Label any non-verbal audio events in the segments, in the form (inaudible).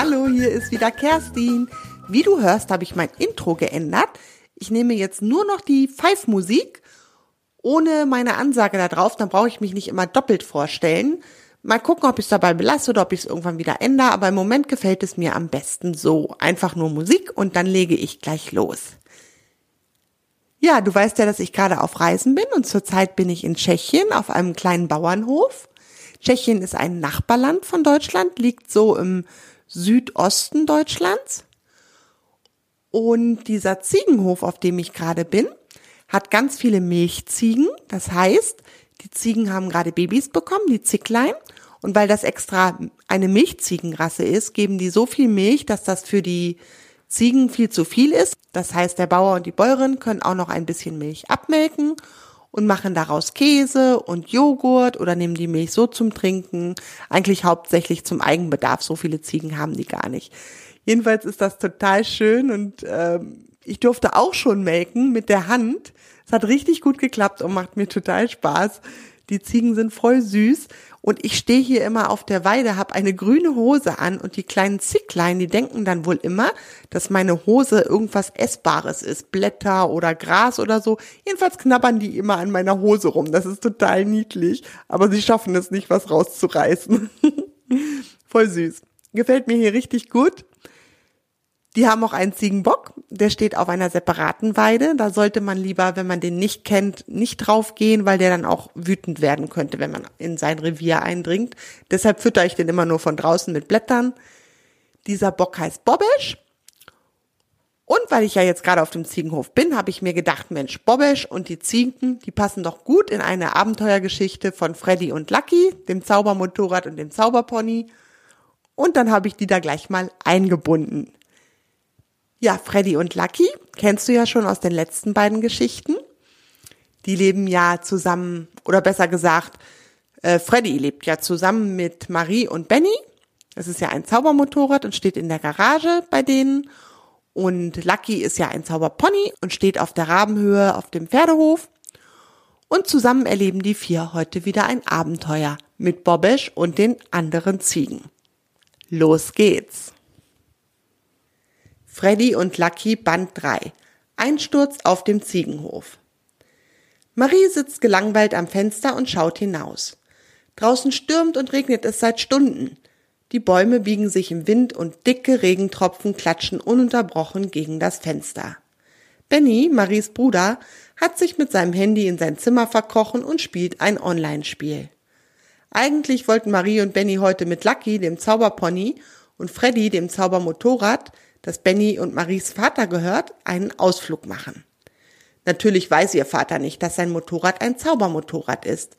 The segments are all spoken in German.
Hallo, hier ist wieder Kerstin. Wie du hörst, habe ich mein Intro geändert. Ich nehme jetzt nur noch die Pfeifmusik ohne meine Ansage da drauf, dann brauche ich mich nicht immer doppelt vorstellen. Mal gucken, ob ich es dabei belasse oder ob ich es irgendwann wieder ändere, aber im Moment gefällt es mir am besten so. Einfach nur Musik und dann lege ich gleich los. Ja, du weißt ja, dass ich gerade auf Reisen bin und zurzeit bin ich in Tschechien auf einem kleinen Bauernhof. Tschechien ist ein Nachbarland von Deutschland, liegt so im Südosten Deutschlands. Und dieser Ziegenhof, auf dem ich gerade bin, hat ganz viele Milchziegen. Das heißt, die Ziegen haben gerade Babys bekommen, die Zicklein. Und weil das extra eine Milchziegenrasse ist, geben die so viel Milch, dass das für die Ziegen viel zu viel ist. Das heißt, der Bauer und die Bäuerin können auch noch ein bisschen Milch abmelken und machen daraus Käse und Joghurt oder nehmen die Milch so zum Trinken. Eigentlich hauptsächlich zum Eigenbedarf. So viele Ziegen haben die gar nicht. Jedenfalls ist das total schön und ähm, ich durfte auch schon melken mit der Hand. Es hat richtig gut geklappt und macht mir total Spaß. Die Ziegen sind voll süß und ich stehe hier immer auf der Weide, habe eine grüne Hose an und die kleinen Zicklein, die denken dann wohl immer, dass meine Hose irgendwas Essbares ist, Blätter oder Gras oder so. Jedenfalls knabbern die immer an meiner Hose rum. Das ist total niedlich, aber sie schaffen es nicht, was rauszureißen. (laughs) voll süß. Gefällt mir hier richtig gut. Die haben auch einen Ziegenbock, der steht auf einer separaten Weide. Da sollte man lieber, wenn man den nicht kennt, nicht draufgehen, weil der dann auch wütend werden könnte, wenn man in sein Revier eindringt. Deshalb fütter ich den immer nur von draußen mit Blättern. Dieser Bock heißt Bobbesch. Und weil ich ja jetzt gerade auf dem Ziegenhof bin, habe ich mir gedacht, Mensch, Bobbesch und die Ziegen, die passen doch gut in eine Abenteuergeschichte von Freddy und Lucky, dem Zaubermotorrad und dem Zauberpony. Und dann habe ich die da gleich mal eingebunden. Ja, Freddy und Lucky kennst du ja schon aus den letzten beiden Geschichten. Die leben ja zusammen, oder besser gesagt, äh, Freddy lebt ja zusammen mit Marie und Benny. Das ist ja ein Zaubermotorrad und steht in der Garage bei denen. Und Lucky ist ja ein Zauberpony und steht auf der Rabenhöhe auf dem Pferdehof. Und zusammen erleben die vier heute wieder ein Abenteuer mit Bobesch und den anderen Ziegen. Los geht's! Freddy und Lucky Band 3. Einsturz auf dem Ziegenhof. Marie sitzt gelangweilt am Fenster und schaut hinaus. Draußen stürmt und regnet es seit Stunden. Die Bäume biegen sich im Wind und dicke Regentropfen klatschen ununterbrochen gegen das Fenster. Benny, Maries Bruder, hat sich mit seinem Handy in sein Zimmer verkrochen und spielt ein Online-Spiel. Eigentlich wollten Marie und Benny heute mit Lucky, dem Zauberpony, und Freddy, dem Zaubermotorrad, das Benny und Maries Vater gehört, einen Ausflug machen. Natürlich weiß ihr Vater nicht, dass sein Motorrad ein Zaubermotorrad ist.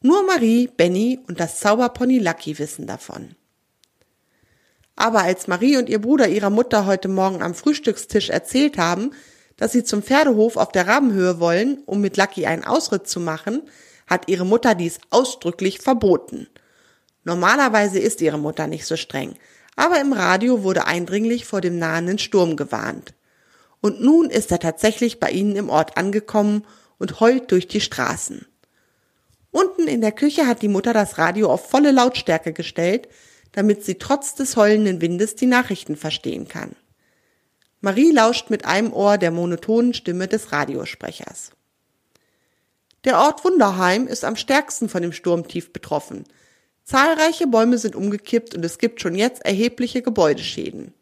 Nur Marie, Benny und das Zauberpony Lucky wissen davon. Aber als Marie und ihr Bruder ihrer Mutter heute Morgen am Frühstückstisch erzählt haben, dass sie zum Pferdehof auf der Rabenhöhe wollen, um mit Lucky einen Ausritt zu machen, hat ihre Mutter dies ausdrücklich verboten. Normalerweise ist ihre Mutter nicht so streng, aber im Radio wurde eindringlich vor dem nahenden Sturm gewarnt. Und nun ist er tatsächlich bei ihnen im Ort angekommen und heult durch die Straßen. Unten in der Küche hat die Mutter das Radio auf volle Lautstärke gestellt, damit sie trotz des heulenden Windes die Nachrichten verstehen kann. Marie lauscht mit einem Ohr der monotonen Stimme des Radiosprechers. Der Ort Wunderheim ist am stärksten von dem Sturmtief betroffen. Zahlreiche Bäume sind umgekippt und es gibt schon jetzt erhebliche Gebäudeschäden.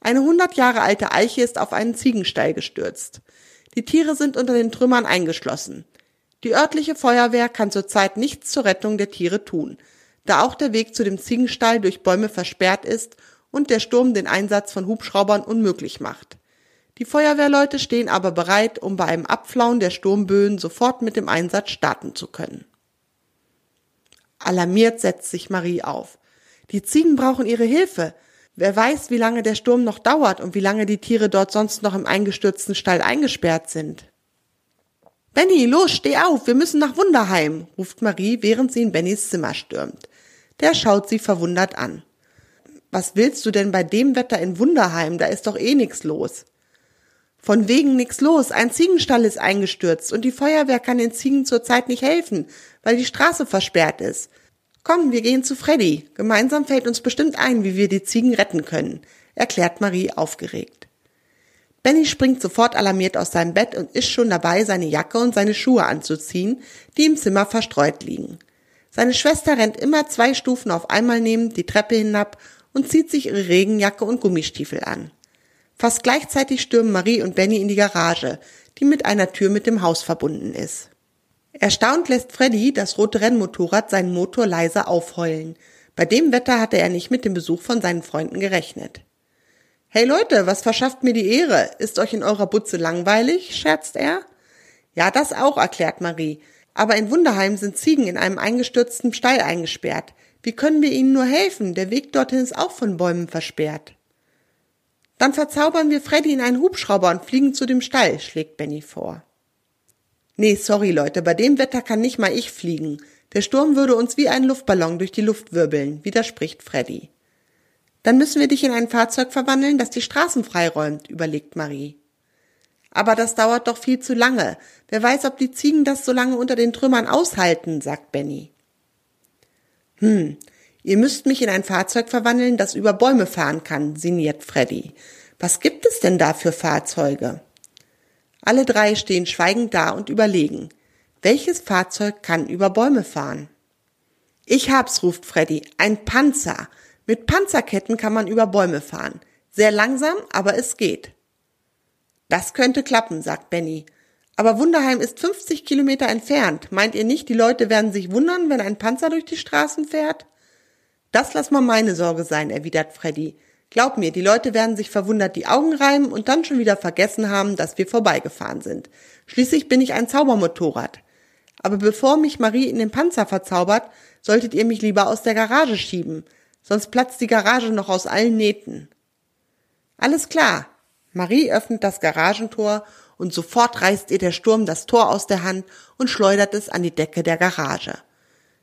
Eine 100 Jahre alte Eiche ist auf einen Ziegenstall gestürzt. Die Tiere sind unter den Trümmern eingeschlossen. Die örtliche Feuerwehr kann zurzeit nichts zur Rettung der Tiere tun, da auch der Weg zu dem Ziegenstall durch Bäume versperrt ist und der Sturm den Einsatz von Hubschraubern unmöglich macht. Die Feuerwehrleute stehen aber bereit, um bei einem Abflauen der Sturmböen sofort mit dem Einsatz starten zu können. Alarmiert setzt sich Marie auf. Die Ziegen brauchen ihre Hilfe. Wer weiß, wie lange der Sturm noch dauert und wie lange die Tiere dort sonst noch im eingestürzten Stall eingesperrt sind. Benny, los, steh auf, wir müssen nach Wunderheim, ruft Marie, während sie in Bennys Zimmer stürmt. Der schaut sie verwundert an. Was willst du denn bei dem Wetter in Wunderheim? Da ist doch eh nix los. Von wegen nix los. Ein Ziegenstall ist eingestürzt und die Feuerwehr kann den Ziegen zurzeit nicht helfen, weil die Straße versperrt ist. Komm, wir gehen zu Freddy. Gemeinsam fällt uns bestimmt ein, wie wir die Ziegen retten können, erklärt Marie aufgeregt. Benny springt sofort alarmiert aus seinem Bett und ist schon dabei, seine Jacke und seine Schuhe anzuziehen, die im Zimmer verstreut liegen. Seine Schwester rennt immer zwei Stufen auf einmal nehmend die Treppe hinab und zieht sich ihre Regenjacke und Gummistiefel an. Fast gleichzeitig stürmen Marie und Benny in die Garage, die mit einer Tür mit dem Haus verbunden ist. Erstaunt lässt Freddy das rote Rennmotorrad seinen Motor leise aufheulen. Bei dem Wetter hatte er nicht mit dem Besuch von seinen Freunden gerechnet. Hey Leute, was verschafft mir die Ehre? Ist euch in eurer Butze langweilig? scherzt er. Ja, das auch, erklärt Marie. Aber in Wunderheim sind Ziegen in einem eingestürzten Stall eingesperrt. Wie können wir ihnen nur helfen? Der Weg dorthin ist auch von Bäumen versperrt. Dann verzaubern wir Freddy in einen Hubschrauber und fliegen zu dem Stall, schlägt Benny vor. Nee, sorry Leute, bei dem Wetter kann nicht mal ich fliegen. Der Sturm würde uns wie ein Luftballon durch die Luft wirbeln, widerspricht Freddy. Dann müssen wir dich in ein Fahrzeug verwandeln, das die Straßen freiräumt, überlegt Marie. Aber das dauert doch viel zu lange. Wer weiß, ob die Ziegen das so lange unter den Trümmern aushalten, sagt Benny. Hm, ihr müsst mich in ein Fahrzeug verwandeln, das über Bäume fahren kann, sinniert Freddy. Was gibt es denn da für Fahrzeuge? Alle drei stehen schweigend da und überlegen. Welches Fahrzeug kann über Bäume fahren? Ich hab's, ruft Freddy. Ein Panzer. Mit Panzerketten kann man über Bäume fahren. Sehr langsam, aber es geht. Das könnte klappen, sagt Benny. Aber Wunderheim ist 50 Kilometer entfernt. Meint ihr nicht, die Leute werden sich wundern, wenn ein Panzer durch die Straßen fährt? Das lass mal meine Sorge sein, erwidert Freddy. Glaub mir, die Leute werden sich verwundert die Augen reiben und dann schon wieder vergessen haben, dass wir vorbeigefahren sind. Schließlich bin ich ein Zaubermotorrad. Aber bevor mich Marie in den Panzer verzaubert, solltet ihr mich lieber aus der Garage schieben sonst platzt die Garage noch aus allen Nähten. Alles klar. Marie öffnet das Garagentor und sofort reißt ihr der Sturm das Tor aus der Hand und schleudert es an die Decke der Garage.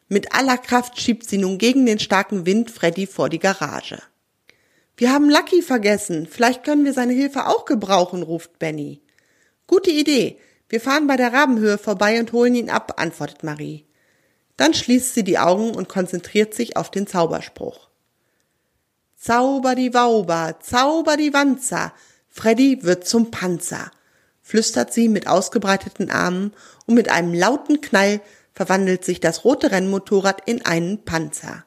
Mit aller Kraft schiebt sie nun gegen den starken Wind Freddy vor die Garage. Wir haben Lucky vergessen. Vielleicht können wir seine Hilfe auch gebrauchen, ruft Benny. Gute Idee. Wir fahren bei der Rabenhöhe vorbei und holen ihn ab, antwortet Marie. Dann schließt sie die Augen und konzentriert sich auf den Zauberspruch. Zauber die Wauber, zauber die Wanzer, Freddy wird zum Panzer, flüstert sie mit ausgebreiteten Armen und mit einem lauten Knall verwandelt sich das rote Rennmotorrad in einen Panzer.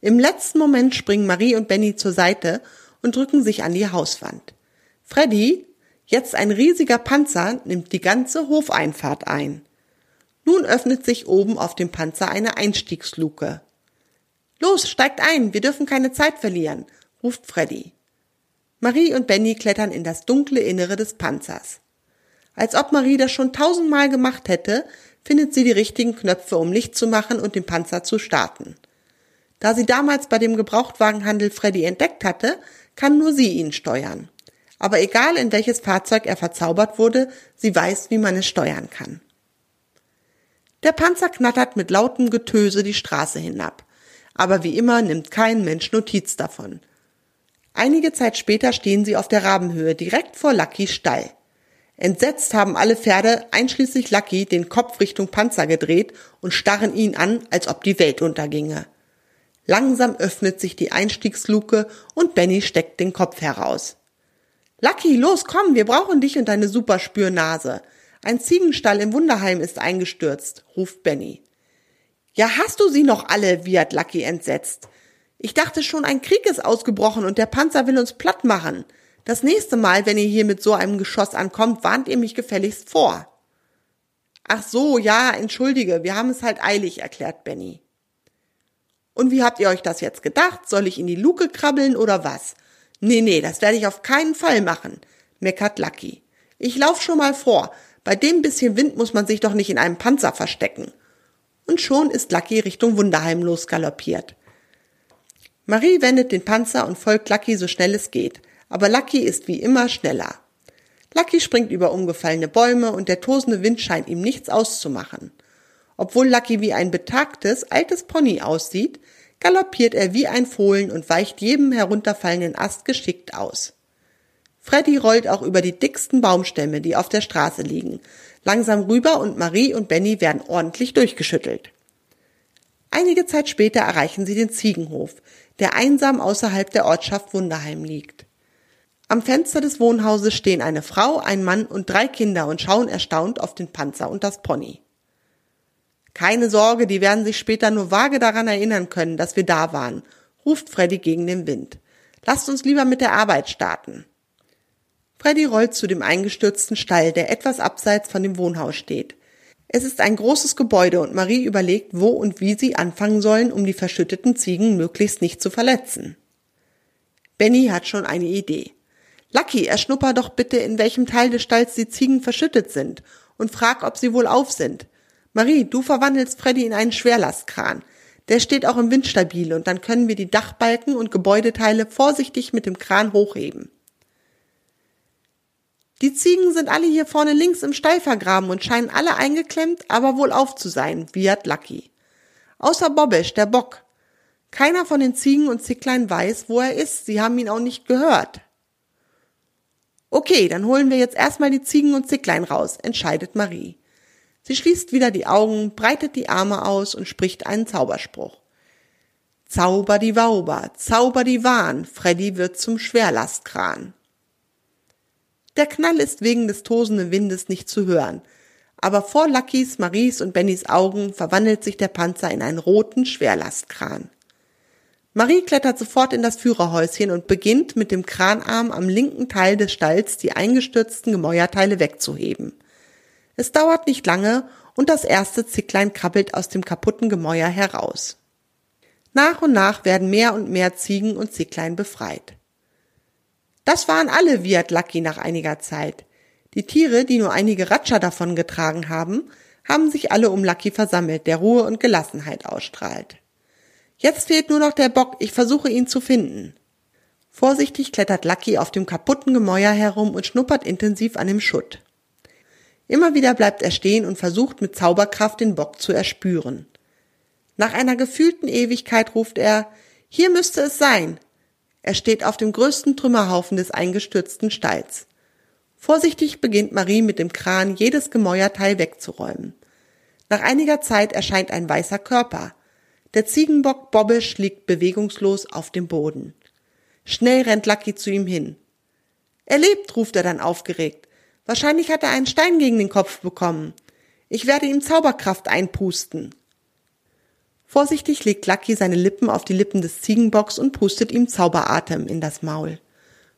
Im letzten Moment springen Marie und Benny zur Seite und drücken sich an die Hauswand. Freddy, jetzt ein riesiger Panzer, nimmt die ganze Hofeinfahrt ein. Nun öffnet sich oben auf dem Panzer eine Einstiegsluke. Los, steigt ein, wir dürfen keine Zeit verlieren, ruft Freddy. Marie und Benny klettern in das dunkle Innere des Panzers. Als ob Marie das schon tausendmal gemacht hätte, findet sie die richtigen Knöpfe, um Licht zu machen und den Panzer zu starten. Da sie damals bei dem Gebrauchtwagenhandel Freddy entdeckt hatte, kann nur sie ihn steuern. Aber egal in welches Fahrzeug er verzaubert wurde, sie weiß, wie man es steuern kann. Der Panzer knattert mit lautem Getöse die Straße hinab aber wie immer nimmt kein Mensch Notiz davon. Einige Zeit später stehen sie auf der Rabenhöhe direkt vor Luckys Stall. Entsetzt haben alle Pferde, einschließlich Lucky, den Kopf Richtung Panzer gedreht und starren ihn an, als ob die Welt unterginge. Langsam öffnet sich die Einstiegsluke und Benny steckt den Kopf heraus. Lucky, los, komm, wir brauchen dich und deine Superspürnase. Ein Ziegenstall im Wunderheim ist eingestürzt, ruft Benny. Ja, hast du sie noch alle, wiehert Lucky entsetzt. Ich dachte schon, ein Krieg ist ausgebrochen und der Panzer will uns platt machen. Das nächste Mal, wenn ihr hier mit so einem Geschoss ankommt, warnt ihr mich gefälligst vor. Ach so, ja, entschuldige, wir haben es halt eilig, erklärt Benny. Und wie habt ihr euch das jetzt gedacht? Soll ich in die Luke krabbeln oder was? Nee, nee, das werde ich auf keinen Fall machen, meckert Lucky. Ich lauf schon mal vor. Bei dem bisschen Wind muss man sich doch nicht in einem Panzer verstecken und schon ist Lucky Richtung Wunderheim losgaloppiert. Marie wendet den Panzer und folgt Lucky so schnell es geht, aber Lucky ist wie immer schneller. Lucky springt über umgefallene Bäume und der tosende Wind scheint ihm nichts auszumachen. Obwohl Lucky wie ein betagtes, altes Pony aussieht, galoppiert er wie ein Fohlen und weicht jedem herunterfallenden Ast geschickt aus. Freddy rollt auch über die dicksten Baumstämme, die auf der Straße liegen, langsam rüber und Marie und Benny werden ordentlich durchgeschüttelt. Einige Zeit später erreichen sie den Ziegenhof, der einsam außerhalb der Ortschaft Wunderheim liegt. Am Fenster des Wohnhauses stehen eine Frau, ein Mann und drei Kinder und schauen erstaunt auf den Panzer und das Pony. Keine Sorge, die werden sich später nur vage daran erinnern können, dass wir da waren, ruft Freddy gegen den Wind. Lasst uns lieber mit der Arbeit starten. Freddy rollt zu dem eingestürzten Stall, der etwas abseits von dem Wohnhaus steht. Es ist ein großes Gebäude und Marie überlegt, wo und wie sie anfangen sollen, um die verschütteten Ziegen möglichst nicht zu verletzen. Benny hat schon eine Idee. Lucky, erschnupper doch bitte, in welchem Teil des Stalls die Ziegen verschüttet sind und frag, ob sie wohl auf sind. Marie, du verwandelst Freddy in einen Schwerlastkran. Der steht auch im Wind stabil und dann können wir die Dachbalken und Gebäudeteile vorsichtig mit dem Kran hochheben. Die Ziegen sind alle hier vorne links im Stall vergraben und scheinen alle eingeklemmt, aber wohl auf zu sein, wiehert Lucky. Außer Bobbisch, der Bock. Keiner von den Ziegen und Zicklein weiß, wo er ist. Sie haben ihn auch nicht gehört. Okay, dann holen wir jetzt erstmal die Ziegen und Zicklein raus, entscheidet Marie. Sie schließt wieder die Augen, breitet die Arme aus und spricht einen Zauberspruch. Zauber die Wauber, zauber die Wahn, Freddy wird zum Schwerlastkran. Der Knall ist wegen des tosenden Windes nicht zu hören, aber vor Luckys, Maries und Bennys Augen verwandelt sich der Panzer in einen roten Schwerlastkran. Marie klettert sofort in das Führerhäuschen und beginnt mit dem Kranarm am linken Teil des Stalls die eingestürzten Gemäuerteile wegzuheben. Es dauert nicht lange und das erste Zicklein krabbelt aus dem kaputten Gemäuer heraus. Nach und nach werden mehr und mehr Ziegen und Zicklein befreit. Das waren alle, Lucky nach einiger Zeit. Die Tiere, die nur einige Ratscher davon getragen haben, haben sich alle um Lucky versammelt, der Ruhe und Gelassenheit ausstrahlt. Jetzt fehlt nur noch der Bock, ich versuche ihn zu finden. Vorsichtig klettert Lucky auf dem kaputten Gemäuer herum und schnuppert intensiv an dem Schutt. Immer wieder bleibt er stehen und versucht mit Zauberkraft den Bock zu erspüren. Nach einer gefühlten Ewigkeit ruft er, hier müsste es sein. Er steht auf dem größten Trümmerhaufen des eingestürzten Stalls. Vorsichtig beginnt Marie mit dem Kran jedes Gemäuerteil wegzuräumen. Nach einiger Zeit erscheint ein weißer Körper. Der Ziegenbock Bobbisch liegt bewegungslos auf dem Boden. Schnell rennt Lucky zu ihm hin. Er lebt, ruft er dann aufgeregt. Wahrscheinlich hat er einen Stein gegen den Kopf bekommen. Ich werde ihm Zauberkraft einpusten. Vorsichtig legt Lucky seine Lippen auf die Lippen des Ziegenbocks und pustet ihm Zauberatem in das Maul.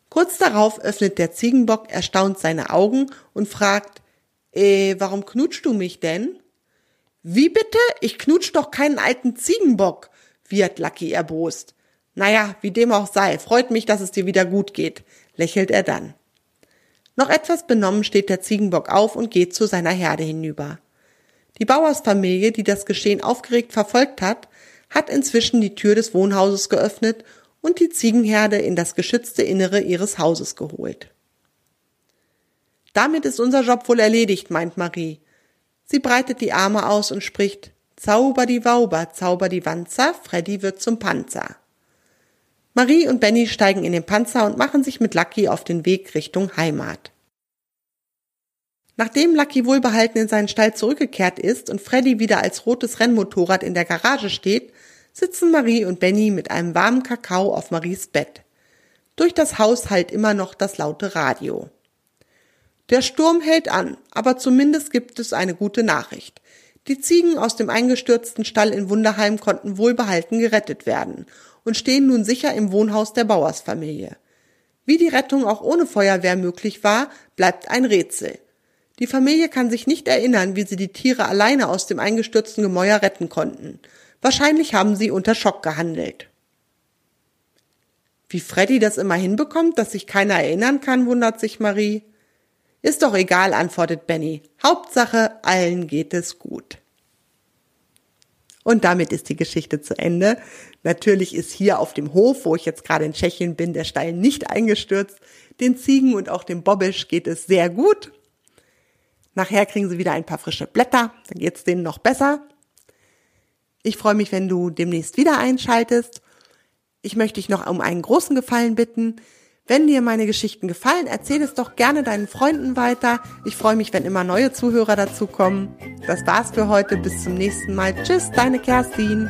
Kurz darauf öffnet der Ziegenbock erstaunt seine Augen und fragt, äh, warum knutschst du mich denn? Wie bitte? Ich knutsch doch keinen alten Ziegenbock, wird Lucky erbost. Naja, wie dem auch sei, freut mich, dass es dir wieder gut geht, lächelt er dann. Noch etwas benommen steht der Ziegenbock auf und geht zu seiner Herde hinüber. Die Bauersfamilie, die das Geschehen aufgeregt verfolgt hat, hat inzwischen die Tür des Wohnhauses geöffnet und die Ziegenherde in das geschützte Innere ihres Hauses geholt. Damit ist unser Job wohl erledigt, meint Marie. Sie breitet die Arme aus und spricht Zauber die Wauber, zauber die Wanzer, Freddy wird zum Panzer. Marie und Benny steigen in den Panzer und machen sich mit Lucky auf den Weg Richtung Heimat. Nachdem Lucky wohlbehalten in seinen Stall zurückgekehrt ist und Freddy wieder als rotes Rennmotorrad in der Garage steht, sitzen Marie und Benny mit einem warmen Kakao auf Maries Bett. Durch das Haus hallt immer noch das laute Radio. Der Sturm hält an, aber zumindest gibt es eine gute Nachricht. Die Ziegen aus dem eingestürzten Stall in Wunderheim konnten wohlbehalten gerettet werden und stehen nun sicher im Wohnhaus der Bauersfamilie. Wie die Rettung auch ohne Feuerwehr möglich war, bleibt ein Rätsel. Die Familie kann sich nicht erinnern, wie sie die Tiere alleine aus dem eingestürzten Gemäuer retten konnten. Wahrscheinlich haben sie unter Schock gehandelt. Wie Freddy das immer hinbekommt, dass sich keiner erinnern kann, wundert sich Marie. Ist doch egal, antwortet Benny. Hauptsache, allen geht es gut. Und damit ist die Geschichte zu Ende. Natürlich ist hier auf dem Hof, wo ich jetzt gerade in Tschechien bin, der Stein nicht eingestürzt. Den Ziegen und auch dem Bobbisch geht es sehr gut. Nachher kriegen sie wieder ein paar frische Blätter, dann geht es denen noch besser. Ich freue mich, wenn du demnächst wieder einschaltest. Ich möchte dich noch um einen großen Gefallen bitten. Wenn dir meine Geschichten gefallen, erzähl es doch gerne deinen Freunden weiter. Ich freue mich, wenn immer neue Zuhörer dazukommen. Das war's für heute. Bis zum nächsten Mal. Tschüss, deine Kerstin.